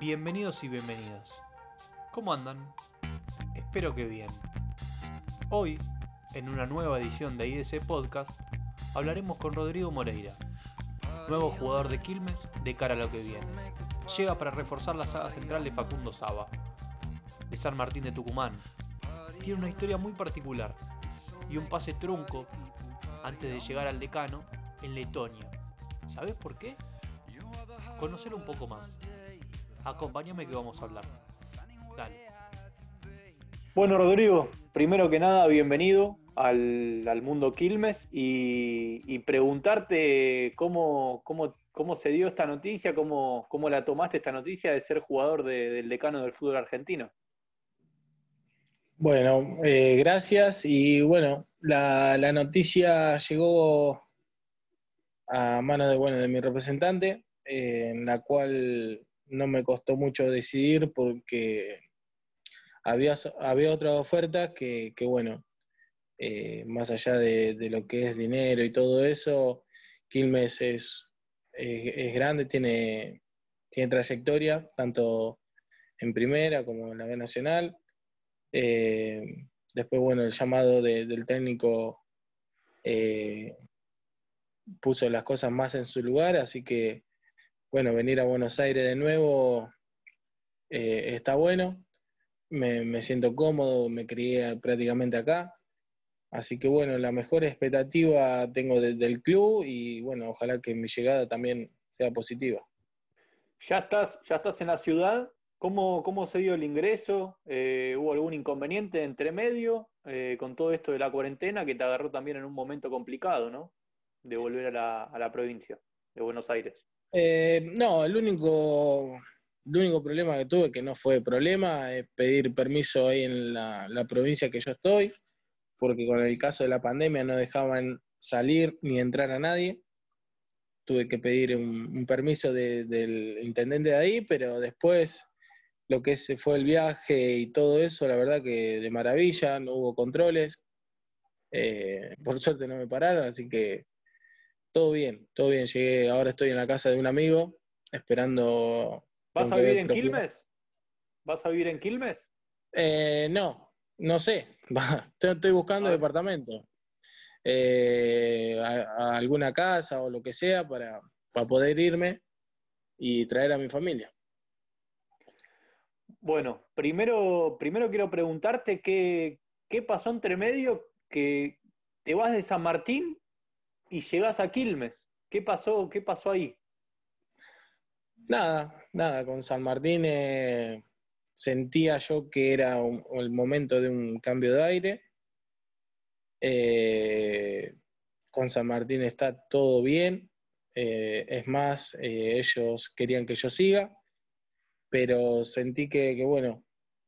Bienvenidos y bienvenidas. ¿Cómo andan? Espero que bien. Hoy, en una nueva edición de IDC Podcast, hablaremos con Rodrigo Moreira, nuevo jugador de Quilmes de cara a lo que viene. Llega para reforzar la saga central de Facundo Saba, de San Martín de Tucumán. Tiene una historia muy particular y un pase trunco antes de llegar al decano en Letonia. ¿Sabes por qué? Conocer un poco más. Acompáñame que vamos a hablar. Dale. Bueno, Rodrigo, primero que nada, bienvenido al, mundo Quilmes y, preguntarte cómo, cómo, cómo, se dio esta noticia, cómo, cómo la tomaste esta noticia de ser jugador del decano del fútbol argentino. Bueno, eh, gracias y bueno, la, noticia llegó a manos de, bueno, de mi representante, eh, en la cual no me costó mucho decidir porque había, había otras ofertas que, bueno, eh, más allá de, lo que es dinero y todo eso, Quilmes es, es, grande, tiene, tiene trayectoria, tanto en primera como en la B Nacional. Eh, después, bueno, el llamado del técnico eh, puso las cosas más en su lugar, así que bueno, venir a Buenos Aires de nuevo eh, está bueno. Me, siento cómodo, me crié prácticamente acá. Así que bueno, la mejor expectativa tengo del club y bueno, ojalá que mi llegada también sea positiva. Ya estás, ya estás en la ciudad. ¿Cómo, cómo se dio el ingreso? Eh, ¿Hubo algún inconveniente entre medio eh, con todo esto de la cuarentena que te agarró también en un momento complicado, ¿no? De volver a la, a la provincia de Buenos Aires. Eh, no, el único, el único problema que tuve, que no fue problema, es pedir permiso ahí en la, provincia que yo estoy, porque con el caso de la pandemia no dejaban salir ni entrar a nadie. Tuve que pedir un, permiso del intendente de ahí, pero después lo que fue el viaje y todo eso, la verdad que de maravilla, no hubo controles. Eh, por suerte no me pararon, así que todo bien, todo bien. Llegué, ahora estoy en la casa de un amigo, esperando. ¿Vas a vivir en Quilmes? ¿Vas a vivir en Quilmes? Eh, no, no sé. estoy buscando departamento. Eh, a, alguna casa o lo que sea para, poder irme y traer a mi familia. Bueno, primero, primero quiero preguntarte qué, qué pasó entre medio que te vas de San Martín y llegás a Quilmes. ¿Qué pasó, qué pasó ahí? Nada, nada, con San Martín eh, sentía yo que era el momento de un cambio de aire. Eh, con San Martín está todo bien, eh, es más, ellos querían que yo siga, pero sentí que, que bueno,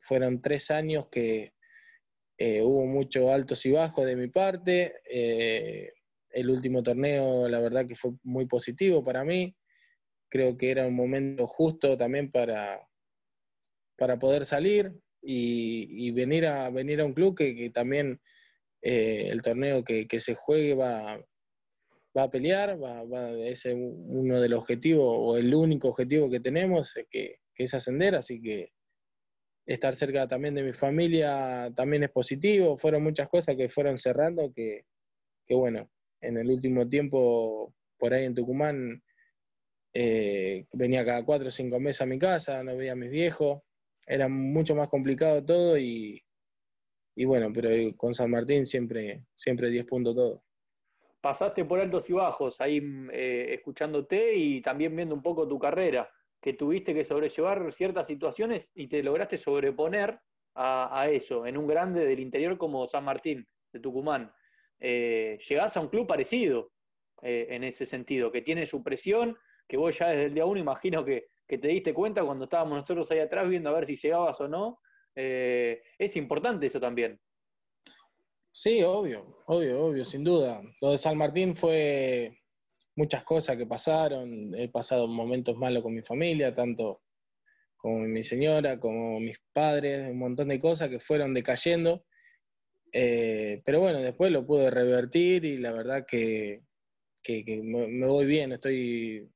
fueron tres años que hubo muchos altos y bajos de mi parte el último torneo, la verdad que fue muy positivo para mí. Creo que era un momento justo también para, para poder salir y, venir, a, venir a un club que, también eh, el torneo que, se juegue va, va a pelear, va, va, es uno de los objetivos o el único objetivo que tenemos, que, que es ascender, así que estar cerca también de mi familia también es positivo. Fueron muchas cosas que fueron cerrando que, que bueno, en el último tiempo, por ahí en Tucumán, eh, venía cada cuatro o cinco meses a mi casa, no veía a mis viejos, era mucho más complicado todo y, bueno, pero con San Martín siempre, siempre 10 puntos todo. Pasaste por altos y bajos ahí eh, escuchándote y también viendo un poco tu carrera, que tuviste que sobrellevar ciertas situaciones y te lograste sobreponer a, a eso, en un grande del interior como San Martín, de Tucumán eh, llegás a un club parecido eh, en ese sentido, que tiene su presión, que vos ya desde el día uno imagino que, te diste cuenta cuando estábamos nosotros ahí atrás viendo a ver si llegabas o no. Eh, es importante eso también. Sí, obvio, obvio, obvio, sin duda. Lo de San Martín fue muchas cosas que pasaron. He pasado momentos malos con mi familia, tanto con mi señora, como mis padres, un montón de cosas que fueron decayendo eh, pero bueno, después lo pude revertir y la verdad que, me, voy bien, estoy,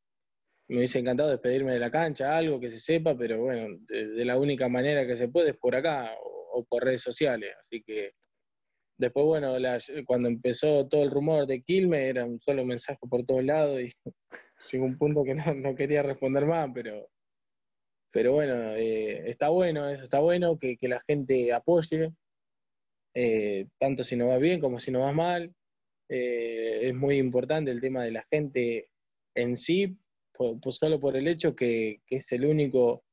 me hubiese encantado despedirme de la cancha, algo que se sepa, pero bueno, de, la única manera que se puede es por acá o, por redes sociales. Así que después, bueno, cuando empezó todo el rumor de Quilme, era un solo mensaje por todos lados y llegó un punto que no, quería responder más, pero, pero bueno, eh, está bueno, está bueno que, la gente apoye, eh, tanto si no va bien como si no va mal. Eh, es muy importante el tema de la gente en sí, pues solo por el hecho que, es el único,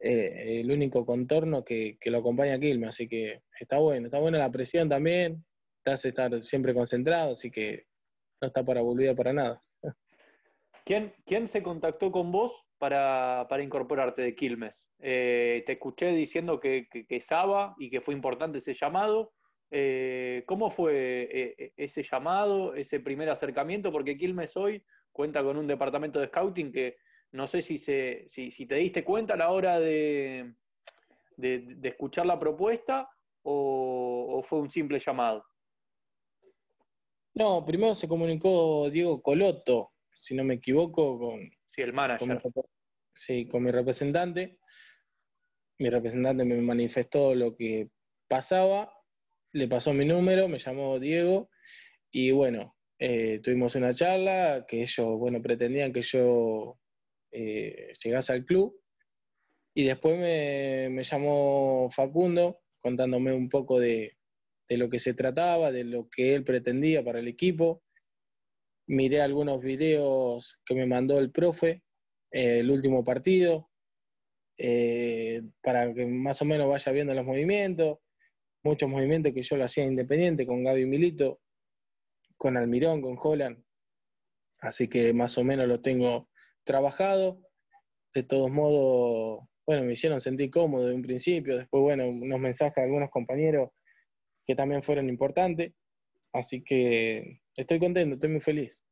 eh, el único contorno que, lo acompaña a Quilmes, así que está bueno, está buena la presión también, te hace estar siempre concentrado, así que no está para volver para nada. ¿Quién, ¿Quién, se contactó con vos para, incorporarte de Quilmes? Eh, te escuché diciendo que, que, Saba y que fue importante ese llamado. Eh, ¿Cómo fue ese llamado, ese primer acercamiento? Porque Quilmes hoy cuenta con un departamento de scouting que no sé si, se, si, te diste cuenta a la hora de, de, escuchar la propuesta o, fue un simple llamado. No, primero se comunicó Diego Coloto, si no me equivoco, con, sí, el manager. sí, con mi representante. Mi representante me manifestó lo que pasaba, le pasó mi número, me llamó Diego y bueno, eh, tuvimos una charla que ellos, bueno, pretendían que yo eh, llegase al club. Y después me, llamó Facundo contándome un poco de, lo que se trataba, de lo que él pretendía para el equipo. Miré algunos videos que me mandó el profe, eh, el último partido, para que más o menos vaya viendo los movimientos. Muchos movimientos que yo lo hacía independiente con Gaby Milito, con Almirón, con Holland. Así que más o menos lo tengo trabajado. De todos modos, bueno, me hicieron sentir cómodo de un principio. Después, bueno, unos mensajes de algunos compañeros que también fueron importantes. Así que estoy contento, estoy muy feliz.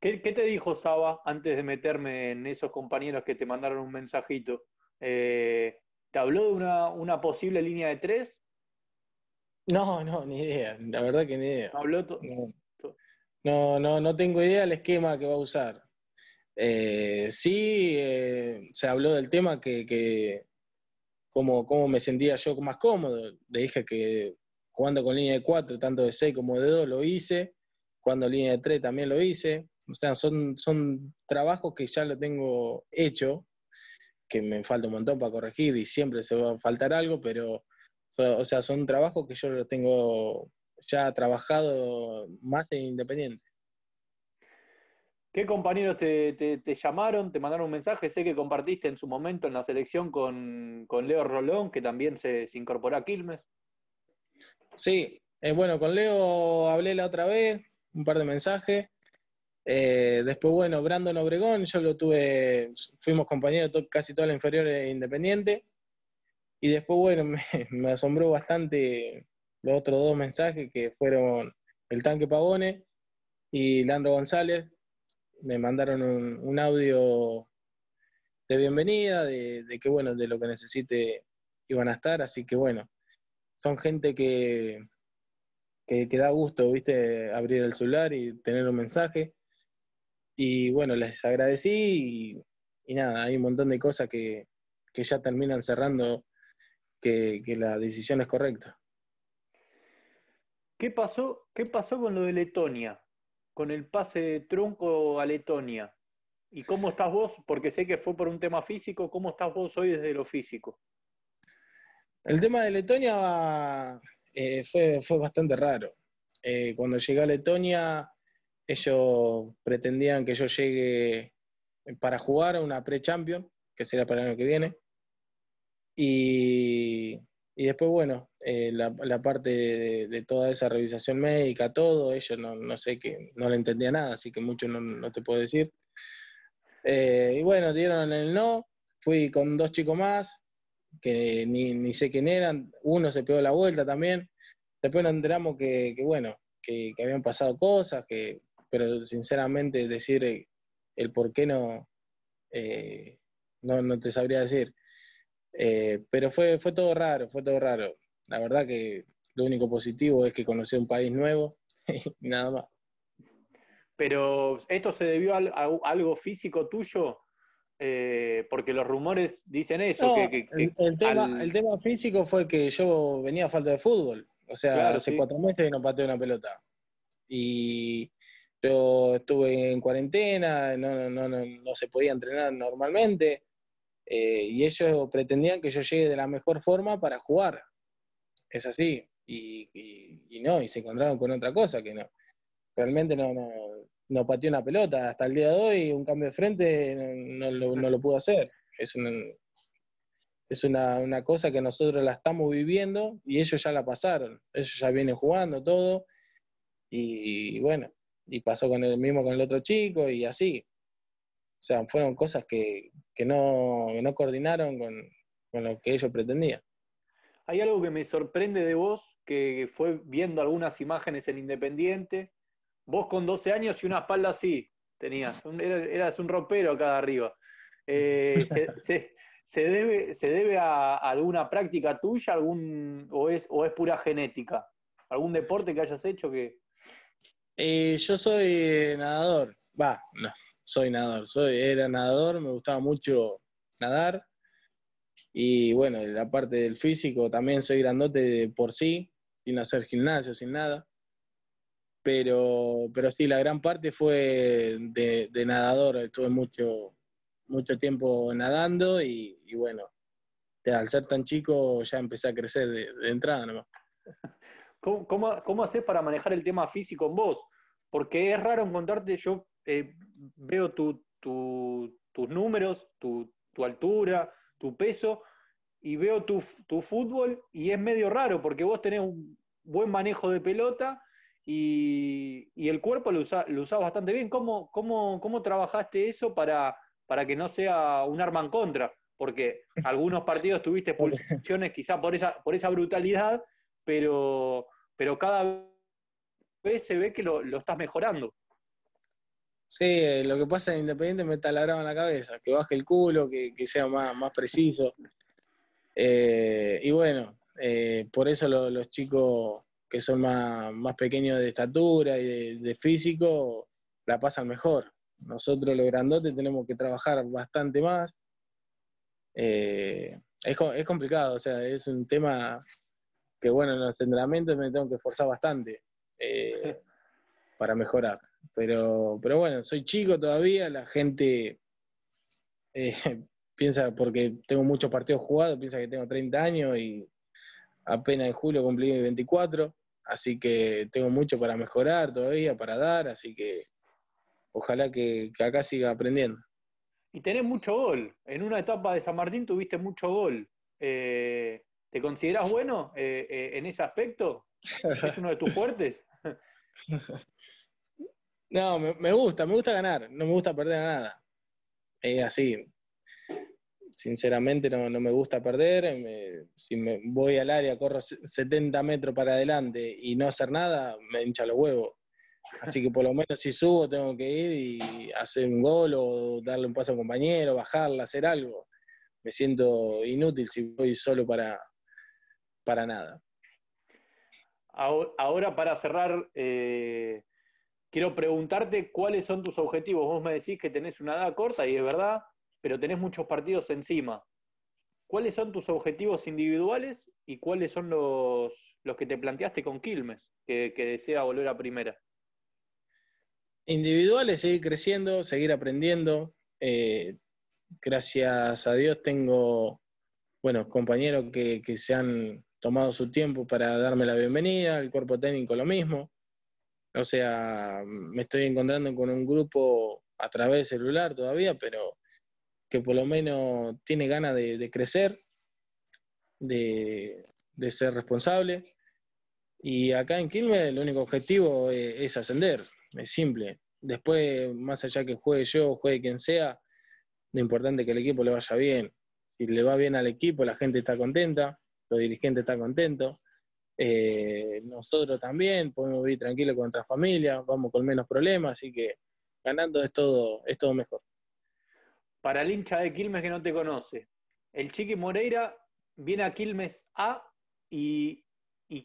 ¿Qué, te dijo Saba antes de meterme en esos compañeros que te mandaron un mensajito? Eh, ¿Te habló de una, una posible línea de tres no, no, ni idea. La verdad que ni idea. No, no, no, tengo idea del esquema que va a usar. Eh, sí, eh, se habló del tema que, que cómo, cómo, me sentía yo más cómodo. Le dije que jugando con línea de 4, tanto de 6 como de 2, lo hice. Jugando línea de 3 también lo hice. O sea, son, son trabajos que ya lo tengo hecho, que me falta un montón para corregir y siempre se va a faltar algo, pero o sea, son trabajos que yo los tengo ya trabajado más en independiente. ¿Qué compañeros te, llamaron, te mandaron un mensaje? Sé que compartiste en su momento en la selección con, Leo Rolón, que también se, incorporó a Quilmes. Sí, eh, bueno, con Leo hablé la otra vez, un par de mensajes. Eh, después, bueno, Brandon Obregón, yo lo tuve, fuimos compañeros casi toda la inferior independiente. Y después, bueno, me, asombró bastante los otros dos mensajes que fueron el tanque Pavone y Leandro González. Me mandaron un, audio de bienvenida, de, que bueno, de lo que necesite iban a estar, así que bueno, son gente que, que, da gusto, viste, abrir el celular y tener un mensaje. Y bueno, les agradecí y, nada, hay un montón de cosas que, que ya terminan cerrando que, la decisión es correcta. ¿Qué pasó, ¿Qué pasó con lo de Letonia? Con el pase de tronco a Letonia. ¿Y cómo estás vos? Porque sé que fue por un tema físico. ¿Cómo estás vos hoy desde lo físico? El tema de Letonia eh, fue, fue bastante raro. Eh, cuando llegué a Letonia, ellos pretendían que yo llegue para jugar a una pre-champion, que será para el año que viene. Y, después, bueno, eh, la, parte de, toda esa revisación médica, todo, ellos no, no sé que no le entendía nada, así que mucho no, te puedo decir. Y bueno, dieron el no, fui con dos chicos más, que ni, sé quién eran, uno se pegó la vuelta también. Después nos enteramos que, bueno, que, habían pasado cosas, que, pero sinceramente decir el por qué no, eh, no, no te sabría decir. Eh, pero fue, fue todo raro, fue todo raro. La verdad que lo único positivo es que conocí un país nuevo nada más. Pero esto se debió a, algo físico tuyo, eh, porque los rumores dicen eso. que, el, tema, físico fue que yo venía a falta de fútbol. O sea, hace cuatro meses que no pateé una pelota. Y yo estuve en cuarentena, no, no, no, no se podía entrenar normalmente. Eh, y ellos pretendían que yo llegue de la mejor forma para jugar. Es así. Y, no, y se encontraron con otra cosa que no. Realmente no, no, no pateó una pelota. Hasta el día de hoy, un cambio de frente no, lo, no pudo hacer. Es, una, es una, cosa que nosotros la estamos viviendo y ellos ya la pasaron. Ellos ya vienen jugando todo. Y, bueno, y pasó con el mismo con el otro chico y así. O sea, fueron cosas que, no, no coordinaron con, con lo que ellos pretendían. Hay algo que me sorprende de vos, que fue viendo algunas imágenes en Independiente, Vos con 12 años y una espalda así tenías, eras un ropero acá arriba. Eh, se, debe, ¿Se debe a alguna práctica tuya algún, o, es, o es pura genética? ¿Algún deporte que hayas hecho que...? Eh, yo soy nadador, va, no, soy nadador, soy, era nadador, me gustaba mucho nadar y bueno, la parte del físico también soy grandote por sí, sin hacer gimnasio, sin nada pero, pero sí, la gran parte fue de, nadador, estuve mucho, mucho tiempo nadando y, bueno, al ser tan chico ya empecé a crecer de, entrada nomás. ¿Cómo, cómo, haces para manejar el tema físico en vos? Porque es raro encontrarte, yo eh, veo tus números, tu, altura, tu peso, y veo tu, tu, fútbol y es medio raro porque vos tenés un buen manejo de pelota y, el cuerpo lo usas lo bastante bien. ¿Cómo, cómo, cómo trabajaste eso para, para que no sea un arma en contra? Porque algunos partidos tuviste expulsiones quizá por esa, por esa brutalidad, pero, pero cada vez se ve que lo, estás mejorando. Sí, eh, lo que pasa en Independiente me taladraba en la cabeza, que baje el culo, que, sea más, más preciso. Eh, y bueno, eh, por eso los chicos que son más, más pequeños de estatura y de, físico, la pasan mejor. Nosotros los grandotes tenemos que trabajar bastante más. Eh, es, es, complicado, o sea, es un tema que, bueno, en los entrenamientos me tengo que esforzar bastante eh, para mejorar. Pero, pero bueno, soy chico todavía, la gente eh, piensa, porque tengo muchos partidos jugados, piensa que tengo 30 años y apenas en julio cumplí 24. Así que tengo mucho para mejorar todavía, para dar, así que ojalá que, acá siga aprendiendo. Y tenés mucho gol. En una etapa de San Martín tuviste mucho gol. Eh, ¿Te consideras bueno eh, eh, en ese aspecto? ¿Es uno de tus fuertes? no, me, me, gusta, me gusta ganar, no me gusta perder nada. Es así, sinceramente no, me gusta perder. si me voy al área, corro 70 metros para adelante y no hacer nada, me hincha los huevos. Así que por lo menos si subo tengo que ir y hacer un gol o darle un paso a un compañero, bajarla, hacer algo. Me siento inútil si voy solo para, para nada. Ahora para cerrar, eh, quiero preguntarte cuáles son tus objetivos. Vos me decís que tenés una edad corta y es verdad, pero tenés muchos partidos encima. ¿Cuáles son tus objetivos individuales y cuáles son los, los que te planteaste con Quilmes, que, desea volver a primera? Individuales, seguir creciendo, seguir aprendiendo. Eh, gracias a Dios tengo, bueno, compañeros que, que se han tomado su tiempo para darme la bienvenida, el cuerpo técnico lo mismo. O sea, me estoy encontrando con un grupo a través del celular todavía, pero que por lo menos tiene ganas de, crecer, de, ser responsable. Y acá en Quilmes el único objetivo es, ascender, es simple. Después, más allá que juegue yo, juegue quien sea, lo importante es que el equipo le vaya bien. Si le va bien al equipo, la gente está contenta, los dirigentes están contentos. Eh, nosotros también podemos vivir tranquilos con nuestra familia, vamos con menos problemas, así que ganando es todo, es todo mejor para el hincha de Quilmes que no te conoce, el Chiqui Moreira viene a Quilmes A y,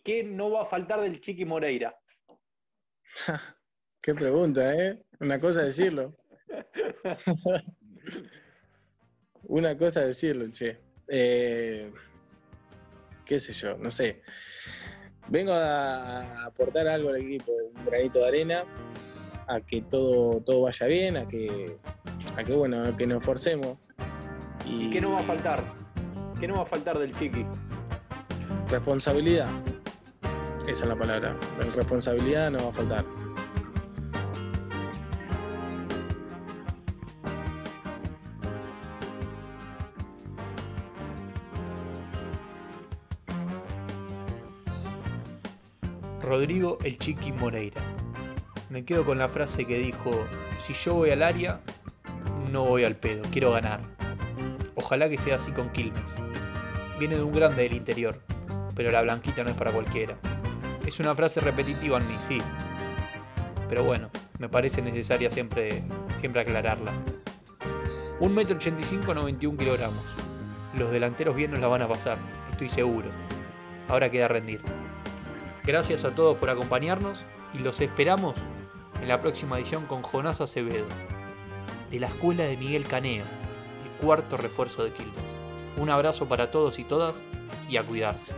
¿qué no va a faltar del Chiqui Moreira? Qué pregunta, ¿eh? Una cosa decirlo. Una cosa decirlo, che. Eh, qué sé yo, no sé. Vengo a aportar algo al equipo, un granito de arena, a que todo, todo vaya bien, a que, a que bueno, a que nos esforcemos. ¿Y qué no va a faltar? ¿Qué no va a faltar del chiqui? Responsabilidad. Esa es la palabra. La responsabilidad no va a faltar. Rodrigo el Chiqui Moreira. Me quedo con la frase que dijo, si yo voy al área, no voy al pedo, quiero ganar. Ojalá que sea así con Quilmes. Viene de un grande del interior, pero la blanquita no es para cualquiera. Es una frase repetitiva en mí, sí. Pero bueno, me parece necesaria siempre, siempre aclararla. 1,85 m 91 kilogramos. Los delanteros bien nos la van a pasar, estoy seguro. Ahora queda rendir. Gracias a todos por acompañarnos y los esperamos en la próxima edición con Jonás Acevedo, de la Escuela de Miguel Caneo, el cuarto refuerzo de Quilmes. Un abrazo para todos y todas y a cuidarse.